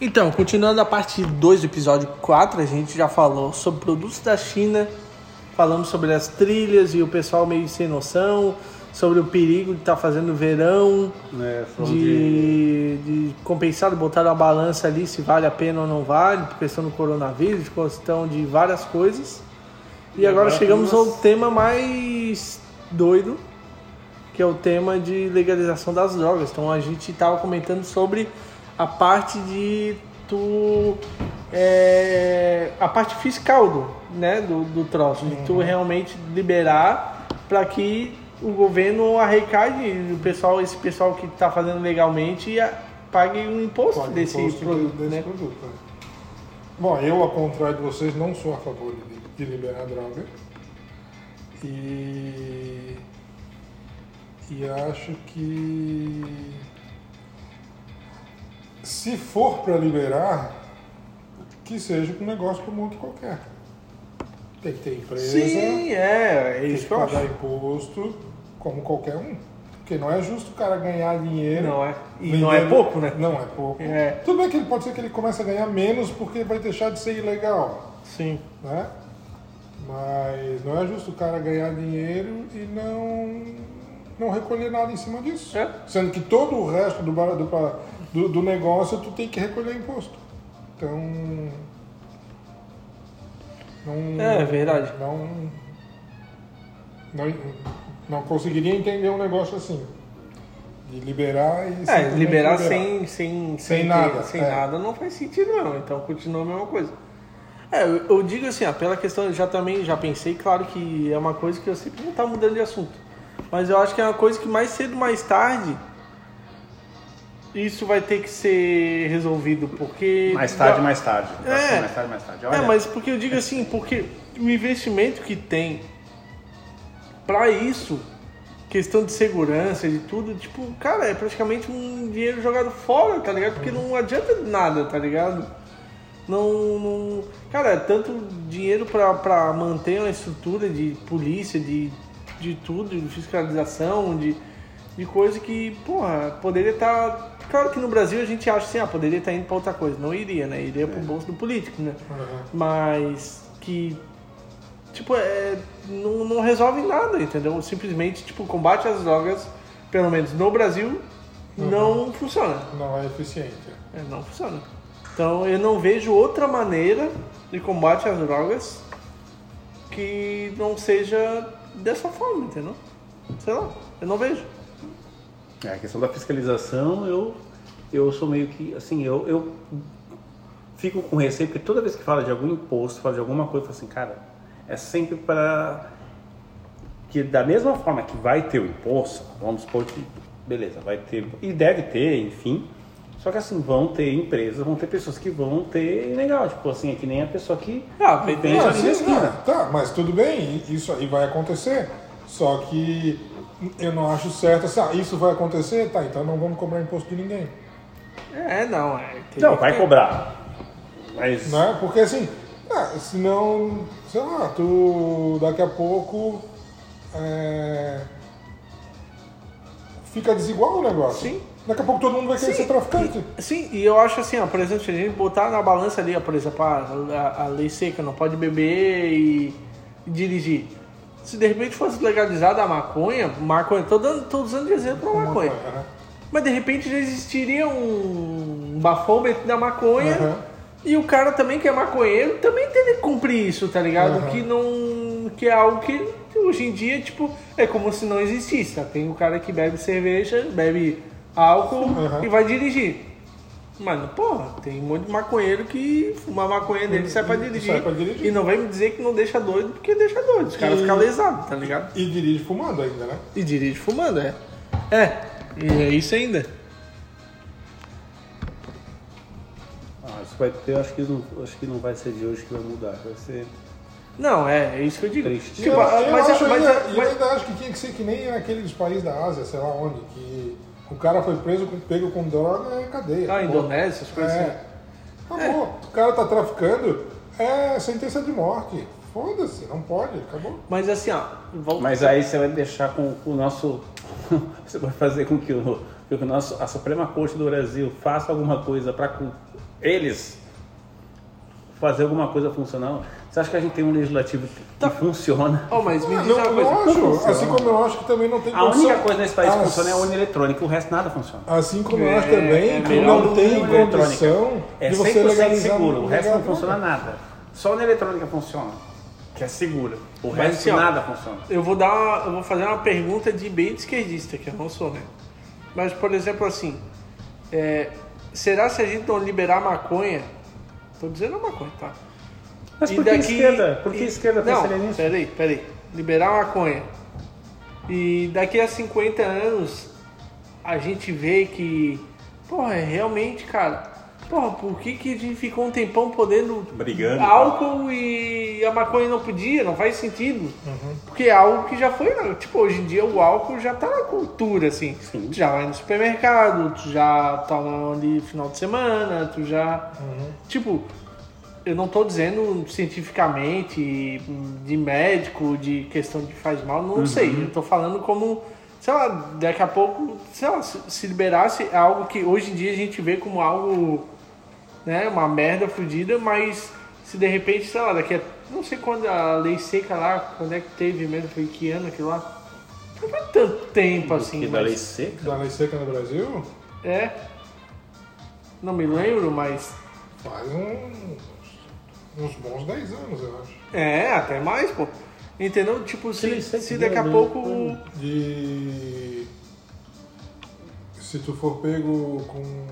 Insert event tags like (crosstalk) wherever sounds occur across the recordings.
Então, continuando a parte 2 do episódio 4, a gente já falou sobre produtos da China, falamos sobre as trilhas e o pessoal meio sem noção, sobre o perigo de estar fazendo verão, Né, falando de, de compensar, de botar na balança ali se vale a pena ou não vale, questão do coronavírus, questão de várias coisas. E, E agora, agora chegamos ao tema mais doido, que é o tema de legalização das drogas. Então a gente estava comentando sobre a parte de tu é, a parte fiscal do, né, do, do troço, de Uhum. tu realmente liberar para que o governo arrecade o pessoal, esse pessoal que está fazendo legalmente pague um imposto Paga desse imposto produto, desse né? produto, né? Bom, eu, ao contrário de vocês, não sou a favor de, de liberar droga. E, e acho que se for para liberar, que seja um negócio como outro qualquer. Tem que ter empresa, Sim, é, é tem isso que pagar acho. imposto como qualquer um. Porque não é justo o cara ganhar dinheiro. Não é. E não é vendendo- pouco, né? Não é pouco. É. Tudo bem que ele pode ser que ele comece a ganhar menos porque vai deixar de ser ilegal, Sim. né? Mas não é justo o cara ganhar dinheiro e não, não recolher nada em cima disso. É. Sendo que todo o resto do, do, do, do negócio tu tem que recolher imposto. Então. Não, É, verdade. Não, não, não conseguiria entender um negócio assim. De liberar e. É, simplesmente liberar sem, sem, Sem ter- nada, sem é. nada não faz sentido não, então continua a mesma coisa. É, eu, eu digo assim, ó, pela questão, já também já pensei, claro que é uma coisa que eu sempre vou estar mudando de assunto. Mas eu acho que é uma coisa que mais cedo, mais tarde, isso vai ter que ser resolvido, porque... Mais tarde, mais tarde. É. Mais tarde, mais tarde. É, Olha, mas porque eu digo assim, porque o investimento que tem pra isso, questão de segurança, de tudo, tipo, cara, é praticamente um dinheiro jogado fora, tá ligado? Porque não adianta nada, tá ligado? Não, não cara, é tanto dinheiro pra, pra manter uma estrutura de polícia, de, de tudo, de fiscalização, de, de coisa que, porra, poderia estar. Claro que no Brasil a gente acha assim, ah, poderia estar indo pra outra coisa. Não iria, né? Iria pro bolso do político, né? Uhum. Mas que, tipo, é, não, não resolve nada, entendeu? Simplesmente, tipo, combate às drogas, pelo menos no Brasil, não funciona. Não é eficiente. É, não funciona. Então eu não vejo outra maneira de combate às drogas que não seja dessa forma, entendeu? Sei lá, eu não vejo. É, a questão da fiscalização, eu, eu sou meio que, assim, eu, eu fico com receio, porque toda vez que fala de algum imposto, fala de alguma coisa, eu falo assim, cara, é sempre para que da mesma forma que vai ter o imposto, vamos supor que, beleza, vai ter, e deve ter, enfim, só que assim, vão ter empresas, vão ter pessoas que vão ter legal, tipo assim, é que nem a pessoa que Ah, vai ter- vende ali sim, na esquina. não, tá, mas tudo bem, isso aí vai acontecer. Só que eu não acho certo assim, ah, isso vai acontecer, tá, então não vamos cobrar imposto de ninguém. É, não, é. tem Não, que vai cobrar. Mas Né? Porque assim, ah, senão, sei lá, tu daqui a pouco é, fica desigual o negócio. Sim. Daqui a pouco todo mundo vai querer Sim, ser traficante. e- sim, e eu acho assim, ó, por exemplo, se a gente botar na balança ali, ó, por exemplo, a, a, a lei seca, não pode beber e, e dirigir. Se de repente fosse legalizada a maconha, maconha, tô, dando, tô usando de exemplo a maconha. Aham. Mas de repente já existiria um bafômetro da maconha Aham. e o cara também que é maconheiro também teria que cumprir isso, tá ligado? Aham. Que não. que é algo que hoje em dia, tipo, é como se não existisse, tá? Tem o cara que bebe cerveja, bebe álcool e vai dirigir. Mano, porra, tem um monte de maconheiro que fuma maconha dele e sai pra dirigir. sai pra dirigir. E não vem me dizer que não deixa doido, porque deixa doido. Os caras E- ficam lesados, tá ligado? E dirige fumando ainda, né? E dirige fumando, é. É, e é isso ainda. Ah, isso vai ter, acho que, não, acho que não vai ser de hoje que vai mudar. Vai ser. Não, é, é isso que eu digo. Triste. Tipo, eu, ah, eu mas, acho mas- ainda, e eu mas- ainda acho que tinha que ser que nem aqueles países da Ásia, sei lá onde, que o cara foi preso, com, pego com droga é cadeia. Ah, acabou. Indonésia, essas coisas assim. É. Acabou. O cara tá traficando, é sentença de morte. Foda-se, não pode, acabou. Mas assim, ó, volta. Mas aí você vai deixar com, com o nosso. (laughs) Você vai fazer com que o que o nosso, a Suprema Corte do Brasil faça alguma coisa para eles fazer alguma coisa funcionar. Você acha que a gente tem um legislativo que Tá. funciona? Oh, mas me diz Não, uma eu coisa. acho, funciona. assim como eu acho que também não tem A única coisa nesse país que As- funciona é a urna eletrônica, o resto nada funciona. Assim como eu acho É, também é que não tem condição É de você 100% legalizar seguro, o resto não funciona nada. Só a urna eletrônica funciona, que é segura. O Mas, resto assim, ó, nada funciona. Eu vou dar uma- eu vou fazer uma pergunta de bem de esquerdista, que eu não sou, né? Mas, por exemplo, assim, é, será se a gente não liberar maconha? Tô dizendo a maconha, tá? Mas E por que daqui- esquerda? Por que e- esquerda Não, pensaria nisso? peraí, peraí. Liberar maconha. E daqui a 50 anos a gente vê que, porra, é realmente, cara, porra, por que, que a gente ficou um tempão podendo Brigando, álcool e a maconha não podia? Não faz sentido. Uhum. Porque é algo que já foi, tipo, hoje em dia o álcool já tá na cultura, assim. Sim. Tu já vai no supermercado, tu já toma ali final de semana, tu já. Tipo, eu não tô dizendo cientificamente, de médico, de questão de faz mal, não sei. Eu tô falando como, sei lá, daqui a pouco, sei lá, se, se liberasse é algo que hoje em dia a gente vê como algo, né, uma merda fodida, mas se de repente, sei lá, daqui a. Não sei quando a lei seca lá, quando é que teve mesmo, foi que ano aquilo lá? Não foi tanto tempo assim. Que da mas- lei seca? Da lei seca no Brasil É. Não me lembro, mas. faz uns, uns bons 10 anos, eu acho. É, até mais, pô. Entendeu? Tipo, se, se daqui a pouco. De. Se tu for pego com.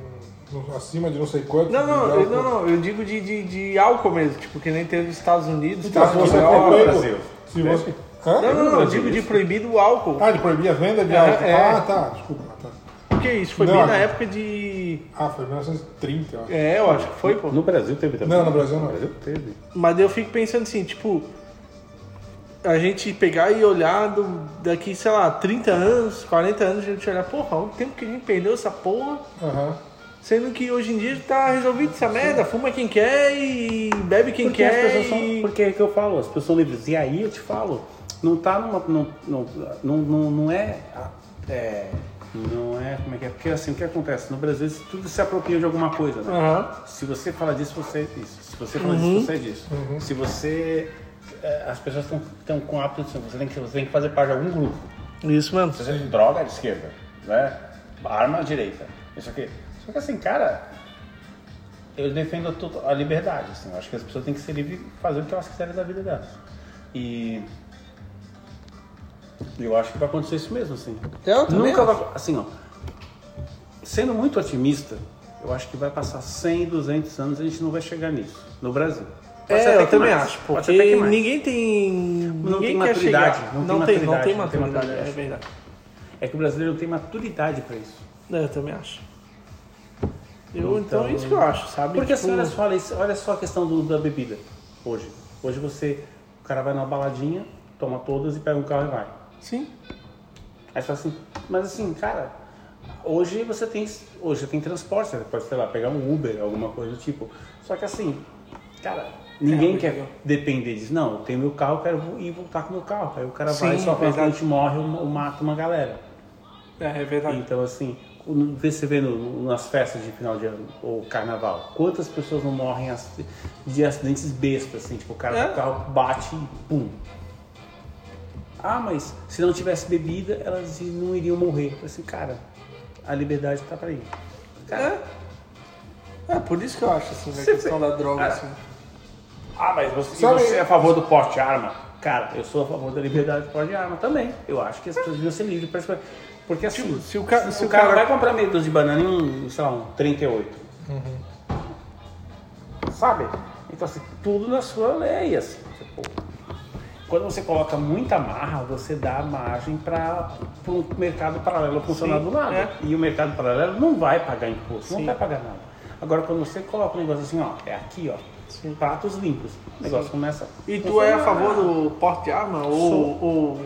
Acima de não sei quanto. Não, não, eu, não, não, eu digo de, de, de álcool mesmo, tipo, que nem tem nos Estados Unidos, Então, se você no pego. Brasil. Se você. Hã? Não, não, não, eu digo de proibir o álcool. Ah, de proibir a venda de É, álcool. é. Ah, tá, desculpa. Tá. Porque isso foi Não, bem não. na época de. Ah, foi 1930, eu acho. É, eu acho que foi, pô. No Brasil teve também. Não, no Brasil não. No Brasil teve. Mas eu fico pensando assim, tipo, a gente pegar e olhar do, daqui, sei lá, 30 anos, 40 anos, a gente olhar, porra, o tempo que a gente perdeu essa porra, Aham. Sendo que hoje em dia tá resolvido essa merda, fuma quem quer e bebe quem Porque as quer. são. e... Porque é que eu falo, as pessoas são livres. E aí eu te falo, não tá numa. Não, não, não, não, não é, é. Não é. Como é que é? Porque assim, o que acontece? No Brasil tudo se apropria de alguma coisa, né? Aham. Se você fala disso, você é isso. Se você fala disso, você é disso. Se você. é, As pessoas estão com hábito assim, você tem, que, você tem que fazer parte de algum grupo. Isso mesmo. Se você droga à esquerda, né? Arma à direita. Isso aqui. Só que assim, cara, eu defendo a liberdade. Assim, eu acho que as pessoas têm que ser livres e fazer o que elas quiserem da vida delas. E eu acho que vai acontecer isso mesmo, assim. Eu também Nunca vai. Assim, ó. Sendo muito otimista, eu acho que vai passar 100, 200 anos e a gente não vai chegar nisso. No Brasil. Pode É, até eu também mais. acho, porque ninguém tem. Não ninguém tem maturidade, chegar. não tem Não tem, não maturidade, não tem maturidade, maturidade. é verdade. É que o brasileiro não tem maturidade para isso. É, eu também acho. Eu, então, Então- é isso que eu acho, sabe? Porque Tipo, assim, olha só, olha, olha só a questão do- da bebida hoje. Hoje você, o cara vai numa baladinha, toma todas e pega um carro e vai. Sim. Aí você fala assim, mas assim, cara, hoje você tem, hoje você tem transporte, você pode, sei lá, pegar um Uber, alguma coisa do tipo. Só que assim, cara, ninguém É, quer depender disso. Não, eu tenho meu carro, eu quero ir voltar com meu carro. Aí o cara Sim, vai só fala que a verdade. gente morre ou mata uma galera. É, é verdade. Então, assim, você vê no- nas festas de final de ano, ou carnaval, quantas pessoas não morrem de acidentes bestas, assim, tipo, o cara É. o carro bate e pum. Ah, mas se não tivesse bebida, elas não iriam morrer. Eu assim, cara, a liberdade tá pra aí. Cara, É. É, por isso que eu acho, assim, a Você questão vê- da droga, Cara, assim. Ah, mas você, Sabe- você é a favor do porte de arma? Cara, eu sou a favor da liberdade do porte de arma também. Eu acho que as pessoas deviam ser livres escolher. Porque assim, Tipo, se o ca- se o o cara cara- vai comprar meia dúzia de banana em um, sei lá, um 38. Sabe? Então assim, tudo na sua lei, assim. Tipo, quando você coloca muita marra, você dá margem para um mercado paralelo funcionar Sim, do lado. é. E o mercado paralelo não vai pagar imposto, não Sim. vai pagar nada. Agora, quando você coloca um negócio assim, ó, é aqui, ó, Sim. pratos limpos, o negócio começa. E tu é a favor do porte de arma? Ou, ou.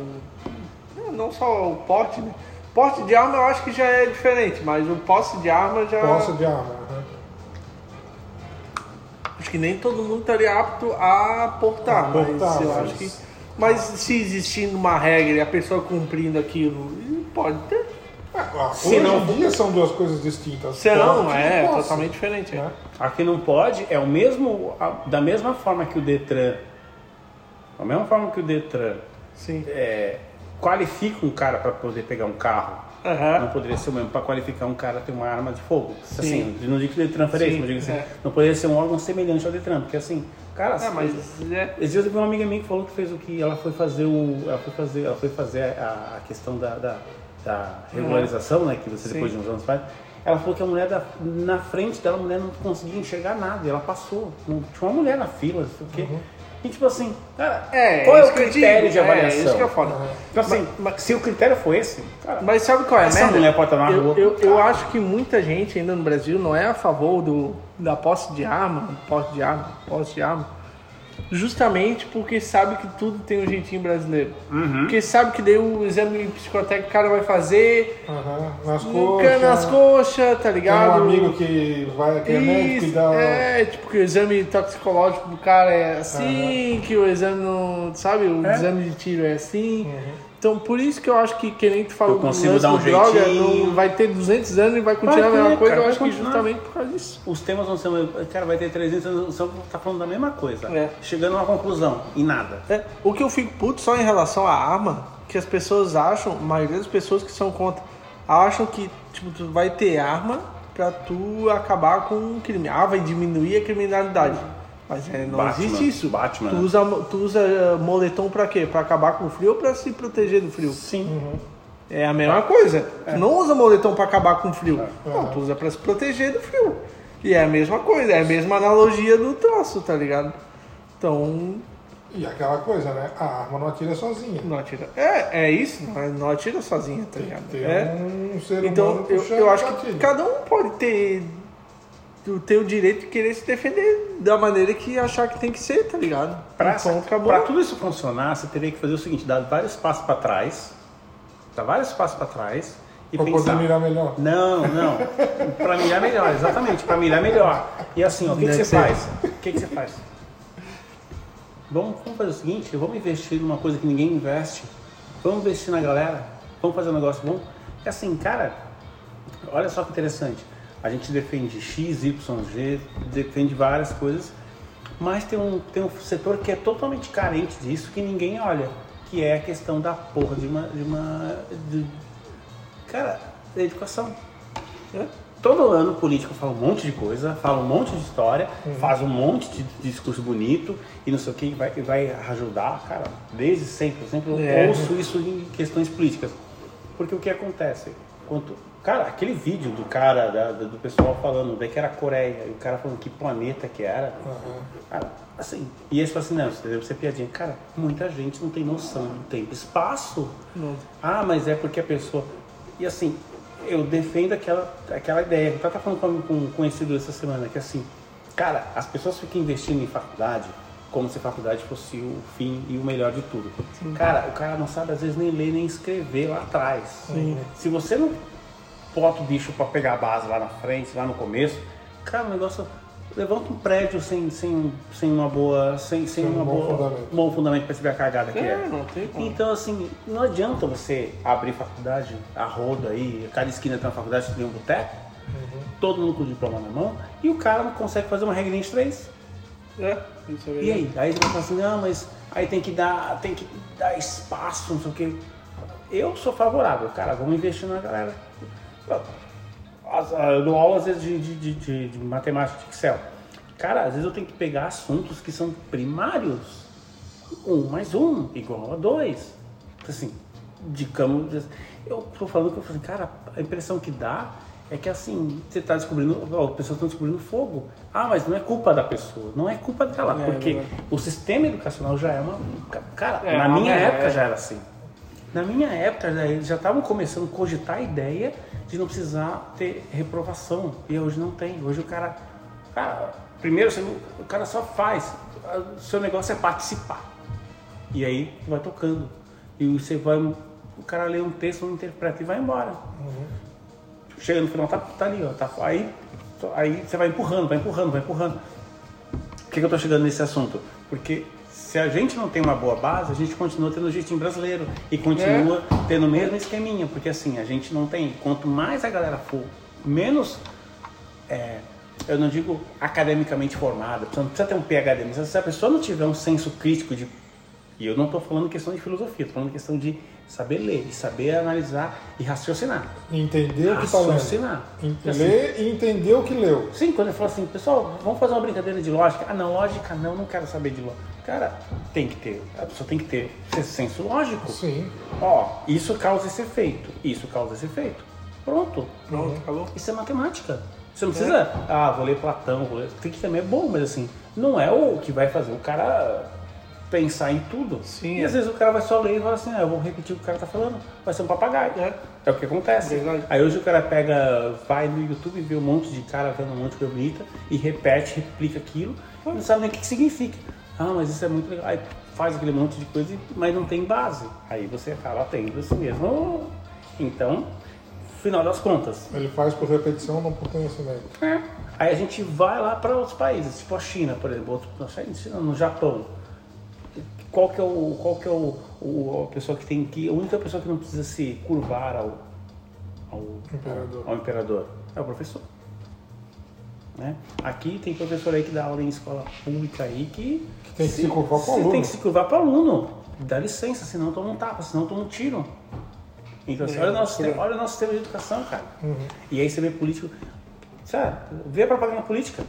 Não, não só o porte, né? Porte de arma eu acho que já é diferente, mas o posse de arma já. Posse de arma. aham. Acho que nem todo mundo estaria apto a portar, A mas portar, eu mas- acho que. Mas se existindo uma regra e a pessoa cumprindo aquilo, pode ter. Ah, Se Hoje não em dia são duas coisas distintas. Se não, Pode, é posso, totalmente diferente. né? Aqui não pode, é o mesmo, a- da mesma forma que o Detran, da mesma forma que o Detran Sim. é, qualifica um cara para poder pegar um carro, Aham. não poderia ser o mesmo para qualificar um cara ter uma arma de fogo. Sim. Assim, não digo que o Detran faria isso, mas digo assim, é. não poderia ser um órgão semelhante ao Detran, porque assim, cara, É, mas é, Esses dias eu vi uma amiga minha que falou que fez o que ela foi fazer o. Ela foi fazer, ela foi fazer a, a questão da, da, da regularização, né? Que você Sim. depois de uns anos faz. Ela falou que a mulher da- na frente dela, a mulher não conseguia enxergar nada. E ela passou. Não, tinha uma mulher na fila, não sei o quê. E tipo assim, cara, É, qual é o eu critério digo, de é, avaliação? isso que é foda. Então assim, Mas- se o critério for esse, cara, Mas sabe qual é, Essa merda? mulher pode estar na eu, rua. Eu, eu acho que muita gente ainda no Brasil não é a favor do, da posse de arma, posse de arma, posse de arma, justamente porque sabe que tudo tem um jeitinho brasileiro. Uhum. Porque sabe que daí o exame psicotécnico o cara vai fazer, Aham, nas coxas. nas coxas, tá Tem ligado? um amigo que vai que é médico e Isso, dá. é, tipo que o exame toxicológico do cara é assim, que o exame não. Sabe, o É. exame de tiro é assim. Então por isso que eu acho que, que nem tu falou Eu consigo dar um droga, jeitinho. não vai ter 200 anos e vai continuar Vai a mesma ter, coisa. cara, eu acho que justamente por causa disso. os temas vão ser. Cara, vai ter 300 anos, só tá falando da mesma coisa. É. Chegando a uma conclusão, e nada. É, o que eu fico puto só em relação à arma, que as pessoas acham, a maioria das pessoas que são contra, acham que tipo, tu vai ter arma pra tu acabar com o crime. Ah, vai diminuir a criminalidade. Mas é, não Batman, existe isso. Batman, Tu né? usa, tu usa eh, moletom pra quê? Pra acabar com o frio ou pra se proteger do frio? Sim. É a mesma coisa. Tu não usa moletom pra acabar com o frio. Não, tu usa pra se proteger do frio. E é a mesma coisa, é a mesma analogia do troço, tá ligado? Então, E aquela coisa, né? A arma não atira sozinha. Não atira. É, é isso, não, não atira sozinha, tá ligado? Tem É. um ser Então, humano eu, puxando eu o acho que cada um pode ter, ter o direito de querer se defender da maneira que achar que tem que ser, tá ligado? Pra, Então, pra tudo isso funcionar, você teria que fazer o seguinte: dar vários passos para trás, dar vários passos para trás e Pra pensar. poder mirar melhor. Não, não. Pra mirar melhor, exatamente. Pra mirar melhor. E assim, ó, o que, que Deve você faz? O que, que você faz? Vamos, vamos fazer o seguinte: vamos investir numa coisa que ninguém investe. Vamos investir na galera. Vamos fazer um negócio bom. É assim, cara, olha só que interessante. A gente defende X, Y, G, defende várias coisas, mas tem um, tem um setor que é totalmente carente disso, que ninguém olha, que é a questão da porra de uma. De uma de- cara, da educação. Todo ano o político fala um monte de coisa, fala um monte de história, faz um monte de discurso bonito e não sei o que, vai, vai ajudar, cara, desde sempre. Eu sempre É. ouço isso em questões políticas. Porque o que acontece? Quanto, cara, aquele vídeo do cara, da- do pessoal falando daí que era a Coreia, e o cara falando que planeta que era. Cara, assim, e eles falam assim, não, isso deve ser piadinha. Cara, muita gente não tem noção do tempo espaço. Não. Ah, mas é porque a pessoa. E assim, eu defendo aquela, aquela ideia. Eu tava falando com um- com um conhecido essa semana, que assim, cara, as pessoas ficam investindo em faculdade como se faculdade fosse o fim e o melhor de tudo. Cara, o cara não sabe às vezes nem ler nem escrever lá atrás. Se você não bota o bicho pra pegar a base lá na frente, lá no começo, cara, o negócio. Levanta um prédio sem, sem, sem uma boa. Sem, sem Sem um uma bom boa. fundamento. bom fundamento pra saber a cagada que é. É, não tem como. Então, assim, não adianta você abrir faculdade, a roda aí, cada esquina tem uma faculdade, tem um boteco, todo mundo com o diploma na mão, e o cara não consegue fazer uma regrinha de três. É, isso é E aí? Aí ele vai falar assim, não, mas aí tem que dar, tem que dar espaço, não sei o quê. Eu sou favorável, cara, vamos investir na galera. Ah, Eu dou aula às vezes de, de, de, de- matemática de Excel. Cara, às vezes eu tenho que pegar assuntos que são primários. Um mais um igual a dois. Assim, de camo. Eu tô falando que eu falei, cara, a impressão que dá é que assim, você tá descobrindo, ó, as pessoas estão descobrindo fogo. Ah, mas não é culpa da pessoa, não é culpa dela, É, porque verdade. o sistema educacional já é uma. Cara, É, na minha merda, época é. já era assim. Na minha época já, eles já estavam começando a cogitar a ideia de não precisar ter reprovação. E hoje não tem. Hoje o cara. cara primeiro, o cara só faz. O seu negócio é participar. E aí vai tocando. E você vai. O cara lê um texto, não interpreta e vai embora. Chega no final, tá, tá ali, ó. Tá, aí, aí você vai empurrando, vai empurrando, vai empurrando. Por que, que eu tô chegando nesse assunto? Porque Se a gente não tem uma boa base, a gente continua tendo o jeitinho brasileiro e continua tendo o mesmo esqueminha, porque assim, a gente não tem. Quanto mais a galera for, menos. é, eu não digo academicamente formada, não precisa ter um PhD, mas se a pessoa não tiver um senso crítico de. E eu não estou falando questão de filosofia, estou falando questão de saber ler, e saber analisar e raciocinar. Entender o que está. Raciocinar. Assim, Ler e entender o que leu. Sim, quando eu falo assim, pessoal, vamos fazer uma brincadeira de lógica. Ah, não, lógica não, não quero saber de lógica. Cara, tem que ter, a pessoa tem que ter esse senso lógico. Sim. Ó, isso causa esse efeito, isso causa esse efeito. Pronto. Pronto, acabou. Isso é matemática. Você não precisa, ah, vou ler Platão, vou ler. Tem que também é bom, mas assim, não é o que vai fazer o cara pensar em tudo. Sim, E é. às vezes o cara vai só ler e fala assim, ah, eu vou repetir o que o cara tá falando. Vai ser um papagaio. É. É o que acontece. Verdade. Aí hoje o cara pega, vai no YouTube e vê um monte de cara vendo um monte de coisa bonita e repete, replica aquilo, não sabe nem o que que significa. Ah, mas isso é muito legal. Aí faz aquele monte de coisa, mas não tem base. Aí você acaba tendo assim mesmo. Então, final das contas, Ele faz por repetição, não por conhecimento. é. Aí a gente vai lá para outros países, tipo a China, por exemplo, China, no Japão. Qual que é o, qual que é o, o- a pessoa que tem que, a única pessoa que não precisa se curvar ao, ao Imperador. ao imperador é o professor. Né? Aqui tem professor aí que dá aula em escola pública aí que, Que tem que se curvar pro se- aluno. Tem que se curvar para o aluno. Dá licença, senão toma um tapa, senão toma um tiro. Então, assim, É, olha, o nosso, sistema- olha o nosso sistema de educação, cara. Uhum. E aí você vê político. Sabe, vê a propaganda política.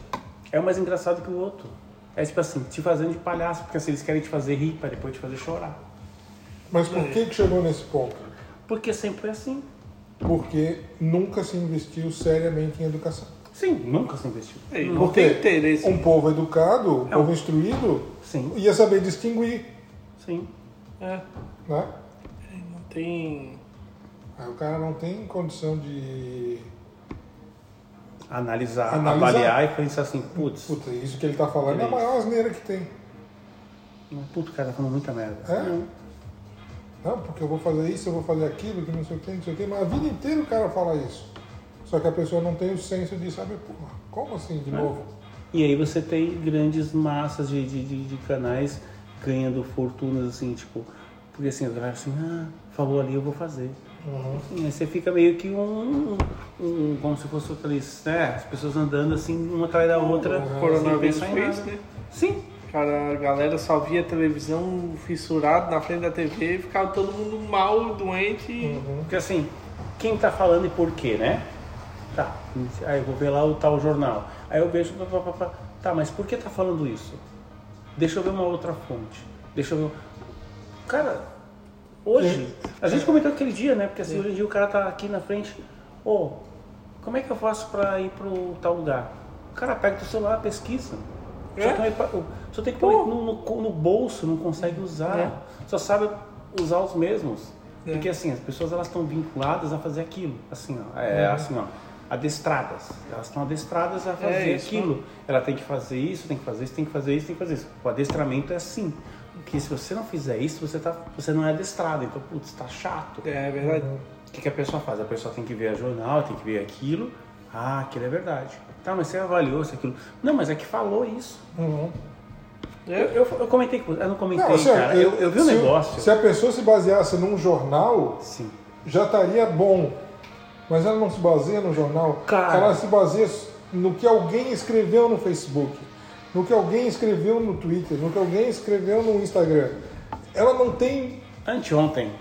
É um mais engraçado que o outro. É tipo assim, te fazendo de palhaço, porque assim, eles querem te fazer rir para depois te fazer chorar. Mas por que, que chegou nesse ponto? Porque sempre é assim. Porque nunca se investiu seriamente em educação. Sim, nunca se investiu. Ei, não Porque tem interesse. um povo educado, um É povo instruído, Sim, ia saber distinguir, sim. É, né? não tem. Aí o cara não tem condição de... Analisar, Analisar. avaliar e pensar assim, putz, Puta, isso que ele tá falando é a Isso. maior asneira que tem. puto, o cara tá falando muita merda. É? Não. Não, porque eu vou fazer isso, eu vou fazer aquilo, que não sei o que, não sei o que, mas a vida inteira o cara fala isso. Só que a pessoa não tem o senso de saber, porra, como assim de É. novo? E aí você tem grandes massas de, de, de, de canais ganhando fortunas, assim, tipo, porque assim, o cara assim, ah, falou ali, eu vou fazer. Uhum. E aí você fica meio que um, um como se fosse aqueles, né, as pessoas andando assim, uma atrás da outra, Uhum. Coronavírus fez, né? Sim, Cara, a galera só via televisão fissurado na frente da TV e ficava todo mundo mal, doente. e- porque assim, quem tá falando e por quê, né? Tá, aí eu vou ver lá o tal jornal. Aí eu vejo, tá, mas por que tá falando isso? Deixa eu ver uma outra fonte. Deixa eu ver. Cara, hoje, a gente comentou aquele dia, né? Porque assim, hoje em dia o cara tá aqui na frente, ô, como é que eu faço pra ir pro tal lugar? O cara pega o celular, pesquisa. Só, É? tem, só tem que pôr no, no- no bolso, não consegue usar. É. Só sabe usar os mesmos. É. Porque assim, as pessoas elas estão vinculadas a fazer aquilo. Assim, ó, é assim, ó, adestradas. Elas estão adestradas a fazer É isso, aquilo. Ela tem que fazer isso, tem que fazer isso, tem que fazer isso, tem que fazer isso. O adestramento é assim. Porque se você não fizer isso, você, tá, você não é adestrado. Então, putz, tá chato. É verdade. O que, que a pessoa faz? A pessoa tem que ver a jornal, tem que ver aquilo. Ah, aquilo é verdade. Tá, mas você avaliou se aquilo. Não, mas é que falou isso. Uhum. Eu, eu, eu comentei com você. Eu não comentei, Não, assim, cara. Eu, eu vi um se, negócio. Se a pessoa se baseasse num jornal, Sim. já estaria bom. Mas ela não se baseia no jornal. Cara. Ela se baseia no que alguém escreveu no Facebook, no que alguém escreveu no Twitter, no que alguém escreveu no Instagram. Ela não tem, Anteontem.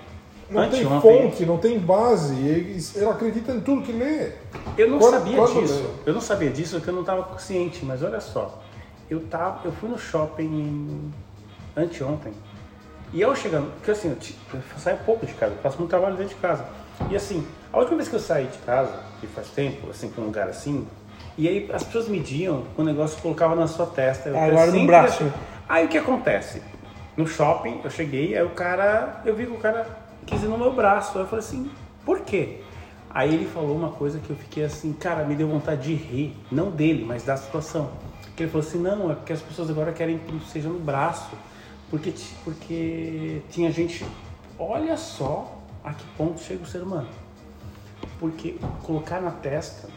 não tem fonte, não tem base. Ela acredita em tudo que lê. Eu não Quando- sabia quando disso. leu? Eu não sabia disso porque eu não estava consciente, mas olha só. Eu, tava, eu fui no shopping anteontem. E ao chegar, porque assim, eu, eu saio pouco de casa, eu faço muito trabalho dentro de casa. E assim, a última vez que eu saí de casa, que faz tempo, assim, pra um lugar assim, e aí as pessoas mediam, o negócio colocava na sua testa. eu Agora no braço. Aí o que acontece? No shopping, eu cheguei, aí o cara, eu vi que o cara quis ir no meu braço. Aí eu falei assim, por quê? Aí ele falou uma coisa que eu fiquei assim, cara, me deu vontade de rir. Não dele, mas da situação. Que ele falou assim, não, é porque as pessoas agora querem que seja no braço. Porque, porque tinha gente. Olha só a que ponto chega o ser humano. Porque colocar na testa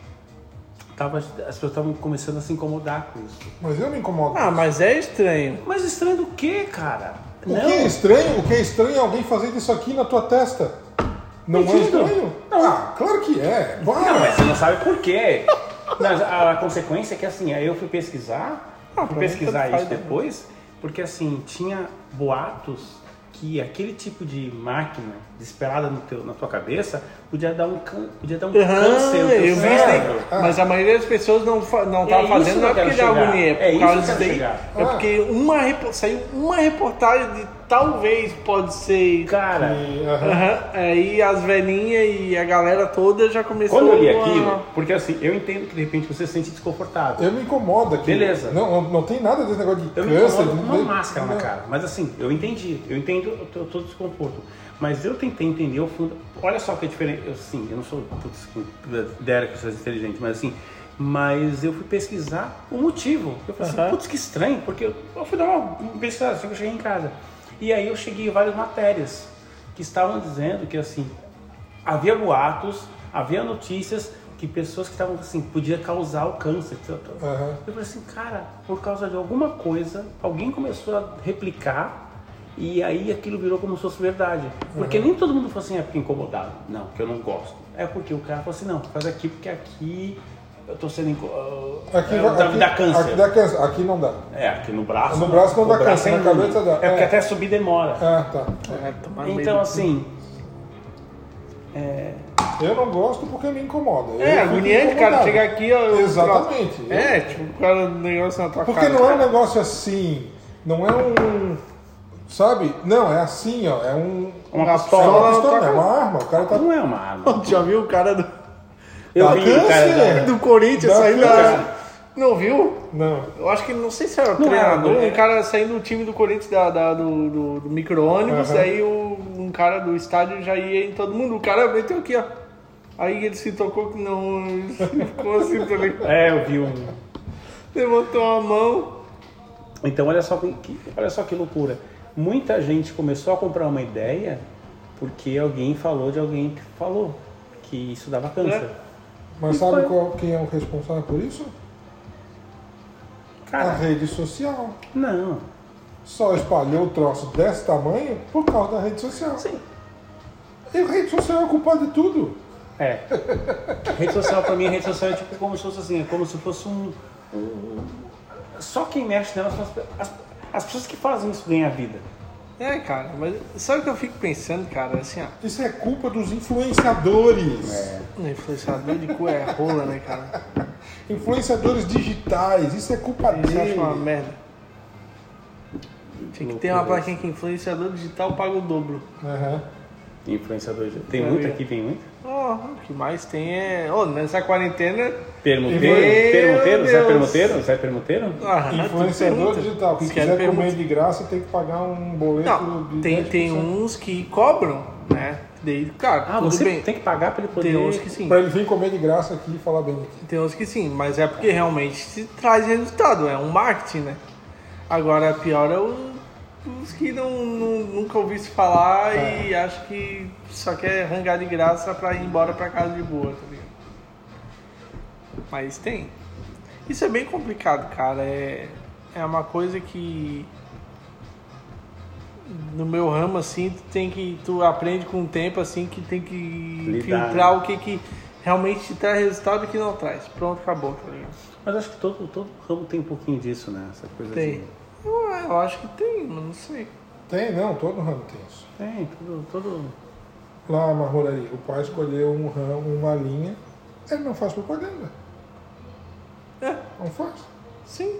tava, as pessoas estavam começando a se incomodar com isso. Mas eu me incomodo. Ah, mas é estranho. Mas estranho do quê, cara? O que é estranho? O que é estranho é alguém fazendo isso aqui na tua testa. Não é estranho? Ah, claro que é. Não, Para. mas você não sabe por quê. Mas a, a consequência é que assim, aí eu fui pesquisar, Ah, fui pesquisar isso né? depois, porque assim, tinha boatos que aquele tipo de máquina disparada no teu, na tua cabeça podia dar um, can, podia dar um câncer no teu eu vi isso daí. cérebro. Mas a maioria das pessoas não, fa- não É tá isso fazendo, não é eu porque dá agonia, é por É isso causa que eu disso daí. É porque uma, saiu uma reportagem de talvez pode ser. Cara, aham. Aham, Aí as velhinhas e a galera toda já começou quando eu li a- aquilo, porque assim, eu entendo que de repente você se sente desconfortável. Eu me incomodo aqui. Beleza. Não, não, tem nada desse negócio de Eu me câncer. incomodo com de- uma máscara na não. cara. Mas assim, eu entendi. Eu entendo o teu- todo desconforto. Mas eu tentei entender o fundo. Olha só que é diferente. Eu, sim, eu não sou putz, dera que você é inteligente, mas assim. Mas eu fui pesquisar o motivo. Eu falei Aham. assim, putz, que estranho, porque eu, eu fui dar uma pesquisada assim que eu cheguei em casa. E aí eu cheguei em várias matérias que estavam dizendo que assim, havia boatos, havia notícias que pessoas que estavam assim, podia causar o câncer. Aham. Eu falei assim, cara, por causa de alguma coisa, alguém começou a replicar e aí aquilo virou como se fosse verdade. Porque nem todo mundo falou assim, é porque incomodado. Não, que eu não gosto. É porque o cara falou assim, não, faz aqui porque aqui eu tô sendo inco... Aqui, é, aqui, dá câncer. Aqui dá câncer. Aqui não dá. É, aqui no braço. No braço não o dá braço câncer, é na cabeça dá. É porque É. até subir demora. Ah, tá. É, Então assim, Eu não gosto porque me incomoda. Eu É, agoniante, cara, incomodado. chegar aqui, eu- Exatamente. É, tipo, o cara, o negócio na tua Porque cara. não é um cara. negócio assim, não é um. Sabe? Não, é assim, ó. É um. uma Uma É pistola. uma Pistola pistola, é uma arma. O cara tá. Não é uma arma. (laughs) Já viu o cara do, Eu Dá vi o cara câncer. da- do Corinthians saindo da. Não viu? Não. Eu acho que não sei se era o Não treinador, era, é. um cara saindo do time do Corinthians da, da- do, do, do micro-ônibus, Aham. aí o, um cara do estádio já ia em todo mundo. O cara meteu aqui, ó. Aí ele se tocou que não. (laughs) Ficou assim, tá ligado? É, eu vi um. Levantou a mão. Então olha só que, que- olha só que loucura. Muita gente começou a comprar uma ideia porque alguém falou de alguém que falou que isso dava câncer. É. Mas sabe qual, quem é o responsável por isso? A Cara, rede social. não. Só espalhou o troço desse tamanho por causa da rede social. Sim. E a rede social é culpada de tudo. É. rede social pra mim, rede social é tipo como se fosse assim, é como se fosse um. um- só quem mexe nelas são as, as, as pessoas que fazem isso ganhar vida. É, cara, mas sabe o que eu fico pensando, cara? Assim, ó. Isso é culpa dos influenciadores. É. Influenciador de cu é rola, né, cara? (laughs) Influenciadores digitais. Isso é culpa Isso eu acho dele. uma merda. Tinha que ter uma plaquinha que influenciador digital paga o dobro. Aham. Influenciador. Tem É, muito é. aqui, tem muito. Oh, o que mais tem é. Oh, nessa quarentena. Permuteiro? Meu Permuteiro? Zé Deus. Permuteiro? Zé Permuteiro? Ah, Influenciador digital. Quem Quer quiser pergunta. comer de graça tem que pagar um boleto Não, de tem, 10%. tem uns que cobram, né? Daí, cara, Ah, você bem. tem que pagar pra ele poder. Tem uns que sim. Pra ele vir comer de graça aqui e falar bem aqui. Tem uns que sim, mas é porque realmente se traz resultado, é um marketing, né? Agora, pior é o- os que não, não- nunca ouvi se falar e acho que só quer arrancar de graça pra ir embora pra casa de boa, tá ligado? Mas tem. Isso é bem complicado, cara. É, é uma coisa que no meu ramo assim, tu tem que tu aprende com o tempo assim que tem que Lidar, filtrar né? o que que realmente te traz resultado e o que não traz. Pronto, acabou, tá ligado? Mas acho que todo, todo ramo tem um pouquinho disso, né? Essa coisa Tem. de. Eu, eu acho que tem, mas não sei. Tem, não, todo ramo tem isso. Tem, todo. todo... Lá na marmoraria, o pai escolheu um ramo, uma linha, ele não faz propaganda. É, Não faz. sim.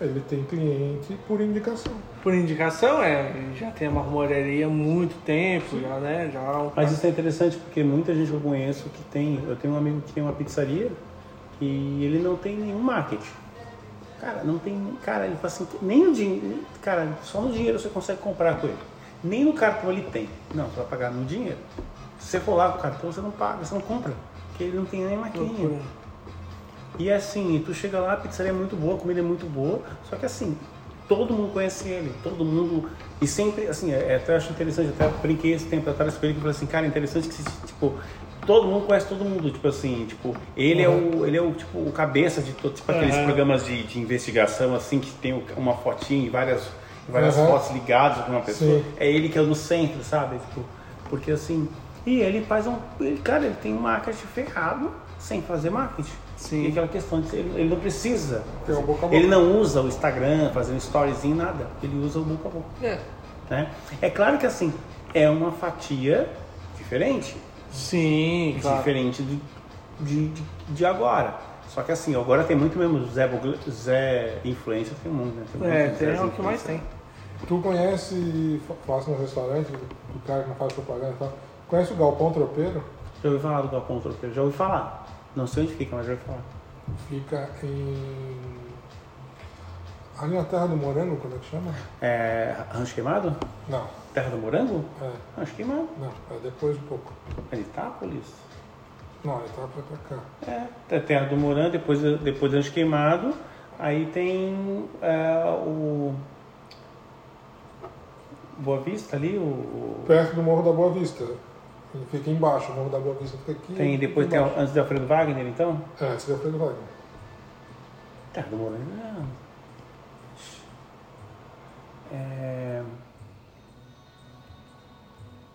Ele tem cliente por indicação. Por indicação, é, já tem uma marmoraria há muito tempo, já, né? Já Mas isso é interessante porque muita gente que eu conheço que tem. Eu tenho um amigo que tem uma pizzaria e ele não tem nenhum marketing. Cara, não tem. Cara, ele fala assim, nem o dinheiro. Cara, só no dinheiro você consegue comprar com ele. Nem no cartão ele tem. Não, você vai pagar no dinheiro. Se você for lá com o cartão, você não paga, você não compra. Porque ele não tem nem maquininha. loucura. E assim, tu chega lá, a pizzaria é muito boa, a comida é muito boa, só que assim, todo mundo conhece ele, todo mundo. E sempre, assim, é, até acho interessante, até brinquei esse tempo atrás com ele que eu falei assim, cara, é interessante que tipo, todo mundo conhece todo mundo, tipo assim, tipo, ele é o ele é o tipo o cabeça de todo, tipo aqueles Uhum. programas de, de investigação assim que tem uma fotinha e várias várias Uhum. fotos ligadas com uma pessoa. Sim. É ele que é o no centro, sabe? Tipo, porque assim, e ele faz um, ele, cara, ele tem um marketing ferrado sem fazer marketing. Sim. E aquela questão de ser- ele, ele não precisa. Boca a boca. Ele não usa o Instagram fazendo storyzinho nada. Ele usa o boca a boca. É. Né? É claro que assim, é uma fatia diferente. Sim, claro. Diferente de, de, de, de agora. Só que assim, agora tem muito mesmo Zé, Bogl- Zé Influencer, tem muito, né? Tem É, tem Zé é o que mais tem. Tu conhece, fa- faço no restaurante, do cara que não faz propaganda e tal. Conhece o Galpão Tropeiro? Já ouvi falar do Galpão Tropeiro, já ouvi falar. Não sei onde fica, mas já ouvi falar. Fica em. Ali na Terra do Morango, como é que chama? É, Rancho Queimado? Não, Terra do Morango? é. Rancho Queimado. Não, é depois um pouco. É de Itápolis? Não, ele tá pra, pra cá. É, tem Terra do Morango, depois, depois Rancho Queimado. Aí tem é, o Boa Vista ali, o, Perto do Morro da Boa Vista. Ele fica embaixo, o Morro da Boa Vista fica aqui. tem depois tem embaixo. antes do Alfredo Wagner, então? É, é o Alfredo Wagner. Terra do Morango, não. É...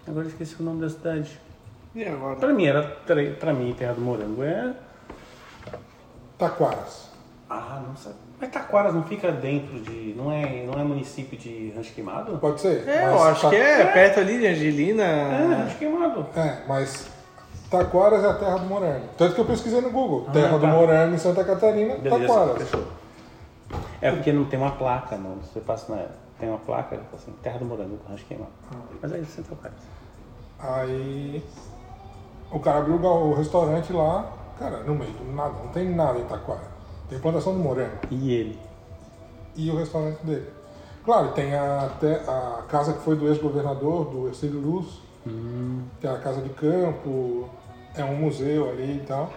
Agora eu esqueci o nome da cidade. E agora? Pra mim, era, pra- mim, Terra do Morango é... Taquaras. Ah, não sei. Mas Taquaras não fica dentro de... Não é, não é município de Rancho Queimado? Pode ser? É, eu acho Ta- que é perto ali de Angelina. É, Rancho Queimado. É, mas Taquaras é a terra do morango. Tanto que eu pesquisei no Google. Ah, terra do tá. morango em Santa Catarina, Beleza, Taquaras. fechou. É porque não tem uma placa, não. Você passa na... Tem uma placa, assim, Terra do Morango, Rancho Queimado. Mas aí você Taquaras. Aí o cara abriu o restaurante lá, cara, no meio do nada, não tem nada em Taquara. Tem plantação de morango. E ele? E o restaurante dele. Claro, tem a, a casa que foi do ex-governador, do Ercílio Luz, que é a casa de campo, é um museu ali e tal.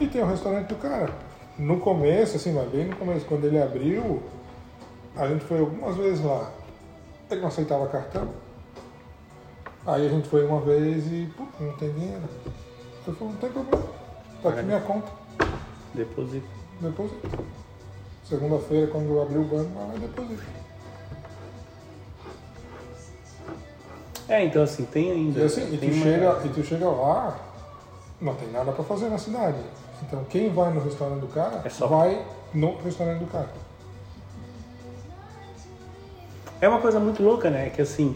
E tem o restaurante do cara. No começo, assim, mas bem no começo, quando ele abriu, a gente foi algumas vezes lá. Ele não aceitava cartão. Aí a gente foi uma vez e, pô, não tem dinheiro. Eu falei, não tem problema. Tá aqui minha conta. Deposito. Deposito. Segunda-feira, quando eu abri o banco, vai lá e deposito. É, então assim, tem ainda. E assim, e tu, uma- chega, e tu chega lá, não tem nada pra fazer na cidade. Então quem vai no restaurante do cara, É só- vai no restaurante do cara. É uma coisa muito louca, né? Que assim,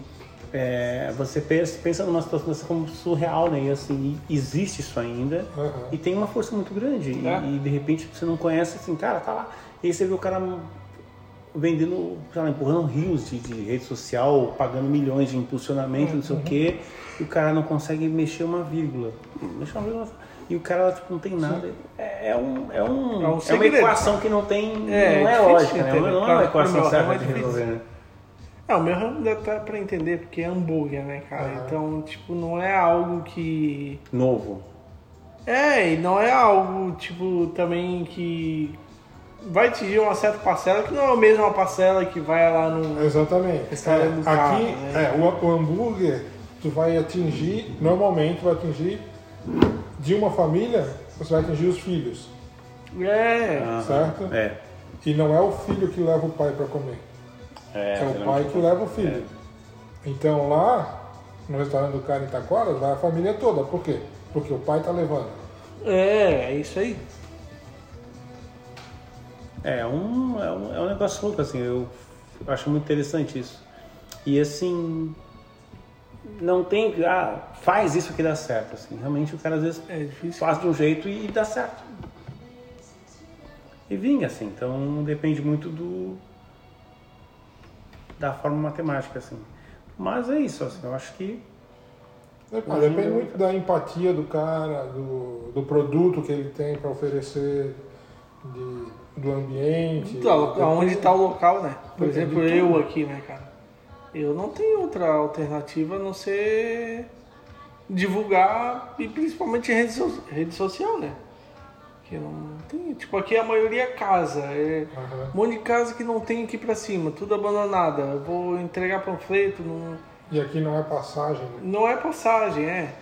é, você pensa, numa situação dessa como surreal, né? E assim, e existe isso ainda. Aham. E tem uma força muito grande. E- É. E, de repente você não conhece, assim, cara, tá lá. E aí você vê o cara vendendo, sei lá, empurrando rios de, de rede social, pagando milhões de impulsionamento, não sei o quê. E o cara não consegue mexer uma vírgula. Mexer uma vírgula. E o cara tipo, não tem nada. É, é um, é, um, É um é uma equação que não tem. É, não é difícil lógica, né? Não é uma equação meu certa é de resolver, né? É, o meu ramo dá pra pra entender, porque é hambúrguer, né, cara? Aham. Então, tipo, não é algo que. Novo. É, e não é algo, tipo, também que vai atingir uma certa parcela, que não é a mesma parcela que vai lá no. Exatamente. Restaurante do É, aqui, né? é, o, o hambúrguer, tu vai atingir, normalmente vai atingir de uma família, você vai atingir os filhos, É. Aham. certo? É. E não é o filho que leva o pai para comer, É, é, o pai que leva o filho. Então lá, no restaurante do cara em vai a família toda. Por quê? Porque o pai tá levando. É, é isso aí. É um, é um, é um negócio louco, assim, eu acho muito interessante isso. E assim, não tem, ah, faz isso que dá certo, assim, realmente o cara às vezes É faz de um jeito e dá certo. E vinga, assim, então depende muito do da forma matemática, assim. Mas é isso, assim, eu acho que Depende, depende muito da empatia do cara, do, do produto que ele tem para oferecer, de, do ambiente. Então, de- aonde está o local, né? Por Depende exemplo, eu aqui, né, cara? Eu não tenho outra alternativa a não ser divulgar e principalmente rede, so- rede social, né? Que não tem. Tipo, aqui a maioria é casa. É Aham. um monte de casa que não tem aqui pra cima, tudo abandonada. Eu vou entregar panfleto, não, E aqui não é passagem, né? não é passagem, é.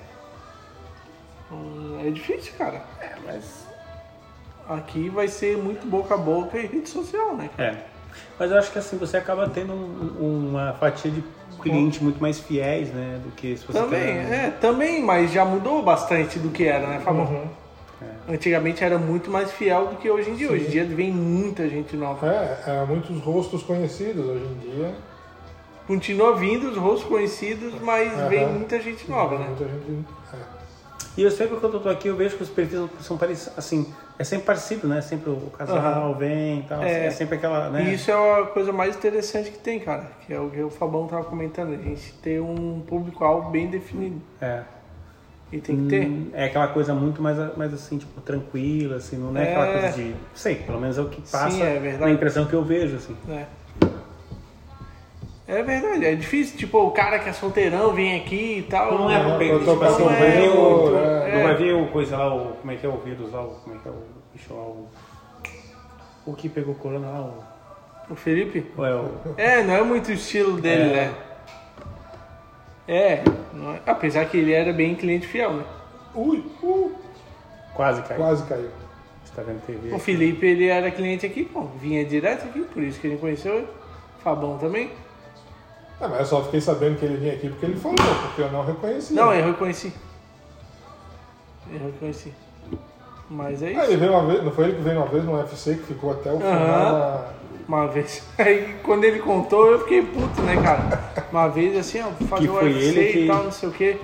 Não É difícil, cara. É, mas. Aqui vai ser muito boca a boca e rede social, né? É. Mas eu acho que assim, você acaba tendo um- uma fatia de cliente muito mais fiéis, né? Do que se você Também, quer- é, também, mas já mudou bastante do que era, né, Fabão? Uhum. Antigamente era muito mais fiel do que hoje em dia. Hoje em dia vem muita gente nova. É, é, muitos rostos conhecidos hoje em dia. Continua vindo os rostos conhecidos, mas Aham. vem muita gente nova, né? Muita gente. é. E eu sempre quando eu tô aqui, eu vejo que os perfis são parecidos, assim, é sempre parecido, né? Sempre o casal vem e tal, É. é sempre aquela, né? E isso é a coisa mais interessante que tem, cara. Que é o que o Fabão tava comentando. A gente ter um público-alvo bem definido. É. E tem que ter. Hum, É aquela coisa muito mais, mais assim, tipo, tranquila, assim, não é, aquela É. coisa de. Sei, pelo menos é o que passa Sim, é verdade. impressão que eu vejo, assim. É. É verdade, é difícil, tipo, o cara que é solteirão vem aqui e tal. Não é É, tipo, assim, passando não vai ver o. por- é. Não vai ver o coisa lá, o. Como é que é o vírus lá, o, como é que é o bicho lá, o. O que pegou corona lá, o. O Felipe? ou é o É, não é muito o estilo dele, É. né? É, não é- apesar que ele era bem cliente fiel, né? Ui, uh, quase caiu. quase caiu. Você tá vendo TV? O Felipe, ele era cliente aqui, pô, vinha direto aqui, por isso que ele conheceu ele. Fabão também. É, mas eu só fiquei sabendo que ele vinha aqui porque ele falou, porque eu não reconheci. Não, eu reconheci. Eu reconheci. Mas é Ah, isso. ele veio uma vez, não foi ele que veio uma vez no UFC que ficou até o final Aham. da. Uma vez. (laughs) Aí quando ele contou, eu fiquei puto, né, cara? Uma vez assim, ó, fazer Que o UFC ele que- e tal, não sei o quê.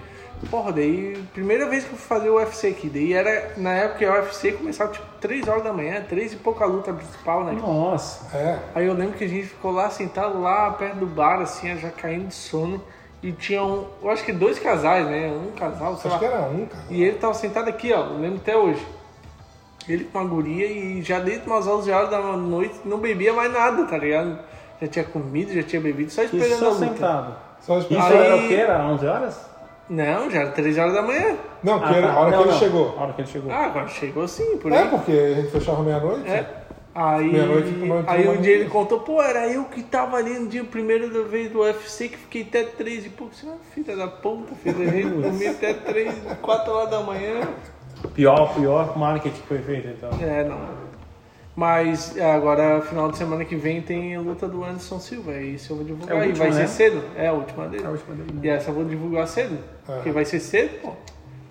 Porra, daí, primeira vez que eu fui fazer o UFC aqui, daí era, na época que o UFC começava tipo 3 horas da manhã, 3 e pouca a luta principal, né? Nossa. É, Aí eu lembro que a gente ficou lá sentado lá perto do bar, assim, já caindo de sono. E tinha um, eu acho que dois casais, né? Um casal, sei acho que lá. era um, cara. E ele tava sentado aqui, ó, eu lembro até hoje. Ele com a guria e já desde umas 11 horas da noite não bebia mais nada, tá ligado? Já tinha comido, já tinha bebido, só esperando a só luta. sentado. Só Isso esperando. Aí- era o que? Era 11 horas? Não, já era 3 horas da manhã. Não, que Ah, era tá. a hora Não, que ele não. chegou. A hora que ele chegou. Ah, agora chegou sim, por É, aí. porque a gente fechava meia-noite. É. Aí, Meia-noite, meia-noite, aí um dia ele contou, pô, era eu que tava ali no dia primeiro da vez do UFC, que fiquei até três e pouco. Assim, ah, filha da puta, fez a gente (laughs) dormir até três, quatro horas da manhã. Pior, pior marketing que foi feito, então. É, não. Mas é, agora, final de semana que vem, tem a luta do Anderson Silva. e Isso eu vou divulgar. É e vai né? ser cedo. É a última dele. É a última dele, né? E essa eu vou divulgar cedo. Porque vai ser cedo, pô.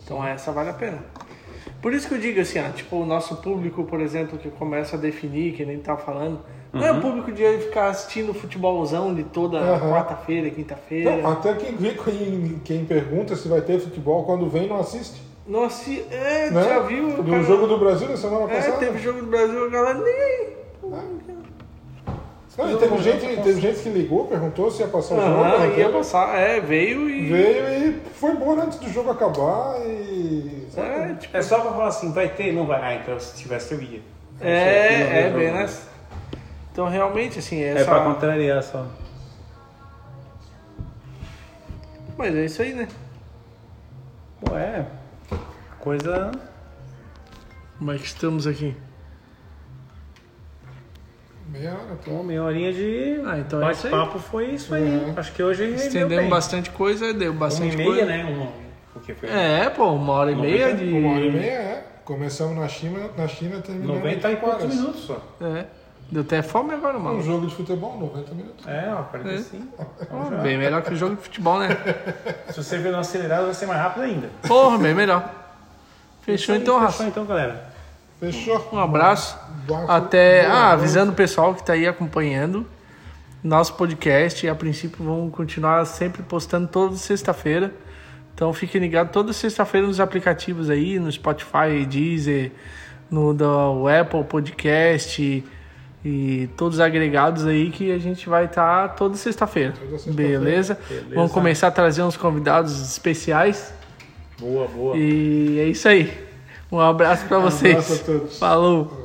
Então essa vale a pena. Por isso que eu digo assim, ó, tipo, o nosso público, por exemplo, que começa a definir, que nem tá falando, não Uhum. é o público de ficar assistindo futebolzão de toda Aham. quarta-feira, quinta-feira. Até quem, vê, quem, quem pergunta se vai ter futebol quando vem não assiste. Não assi... É, Né? já viu? o Do cara- jogo do Brasil na semana É, passada. teve jogo do Brasil, a galera nem aí. Não, e teve, gente, teve gente que ligou, perguntou se ia passar o jogo. Na ia passar, é, veio e. Veio e foi embora antes do jogo acabar e. É, tipo, É só pra falar assim, vai ter? Não vai. Ah, então se tivesse eu ia. é, é Não, bem não, não. nessa. Então realmente, assim, É essa. pra contrariar só. Mas é isso aí, né? Pô, é. Coisa. Como é que estamos aqui? Meia hora, Pô, então. meia horinha de Ah, então é bate-papo foi isso aí. Acho que hoje Estendemos bem. bastante coisa, deu Uma bastante e meia, coisa. né? Um, porque foi É, pô, uma hora e meia de. Uma hora e meia, é. Começamos na China, na China terminamos 90 e poucos horas. minutos só. É. Deu até fome agora, Um mano. jogo de futebol, 90 minutos. É, ó, 45. Ó, bem melhor que o jogo de futebol, né? Se você ver no acelerado, vai ser mais rápido ainda. Porra, bem melhor. Fechou então, Fechou Raça. então, galera. Fechou? Um abraço. Abraço. Até. Boa Ah, avisando o pessoal que tá aí acompanhando nosso podcast. A princípio vamos continuar sempre postando toda sexta-feira. Então fiquem ligados toda sexta-feira nos aplicativos aí, no Spotify, Deezer, no do Apple Podcast e todos os agregados aí que a gente vai estar toda sexta-feira. Toda sexta-feira. Beleza? Beleza. Vamos começar a trazer uns convidados especiais. Boa, boa. E é isso aí. Um abraço para vocês. abraço a todos. Falou.